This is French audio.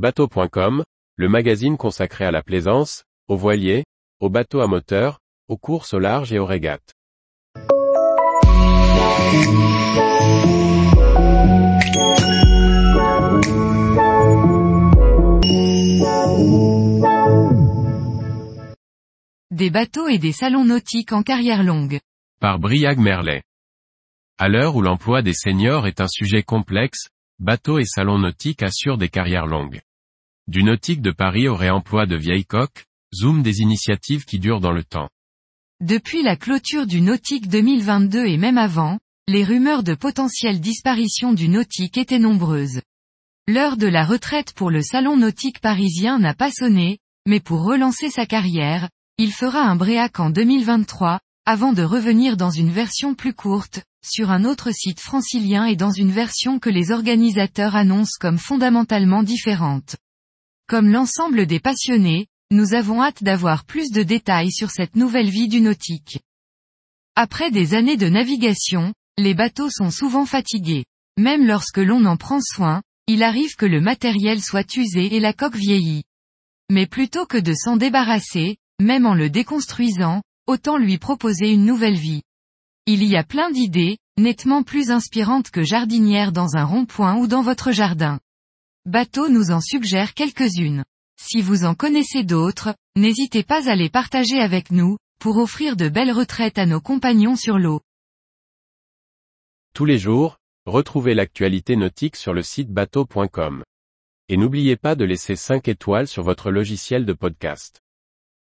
Bateau.com, le magazine consacré à la plaisance, aux voiliers, aux bateaux à moteur, aux courses au large et aux régates. Des bateaux et des salons nautiques en carrière longue. Par Briag Merlet. À l'heure où l'emploi des seniors est un sujet complexe, bateaux et salons nautiques assurent des carrières longues. Du nautique de Paris au réemploi de vieilles coques, zoom des initiatives qui durent dans le temps. Depuis la clôture du nautique 2022 et même avant, les rumeurs de potentielle disparition du nautique étaient nombreuses. L'heure de la retraite pour le salon nautique parisien n'a pas sonné, mais pour relancer sa carrière, il fera un bréac en 2023, avant de revenir dans une version plus courte, sur un autre site francilien et dans une version que les organisateurs annoncent comme fondamentalement différente. Comme l'ensemble des passionnés, nous avons hâte d'avoir plus de détails sur cette nouvelle vie du nautique. Après des années de navigation, les bateaux sont souvent fatigués. Même lorsque l'on en prend soin, il arrive que le matériel soit usé et la coque vieillit. Mais plutôt que de s'en débarrasser, même en le déconstruisant, autant lui proposer une nouvelle vie. Il y a plein d'idées, nettement plus inspirantes que jardinières dans un rond-point ou dans votre jardin. Bateau nous en suggère quelques-unes. Si vous en connaissez d'autres, n'hésitez pas à les partager avec nous, pour offrir de belles retraites à nos compagnons sur l'eau. Tous les jours, retrouvez l'actualité nautique sur le site bateau.com. Et n'oubliez pas de laisser 5 étoiles sur votre logiciel de podcast.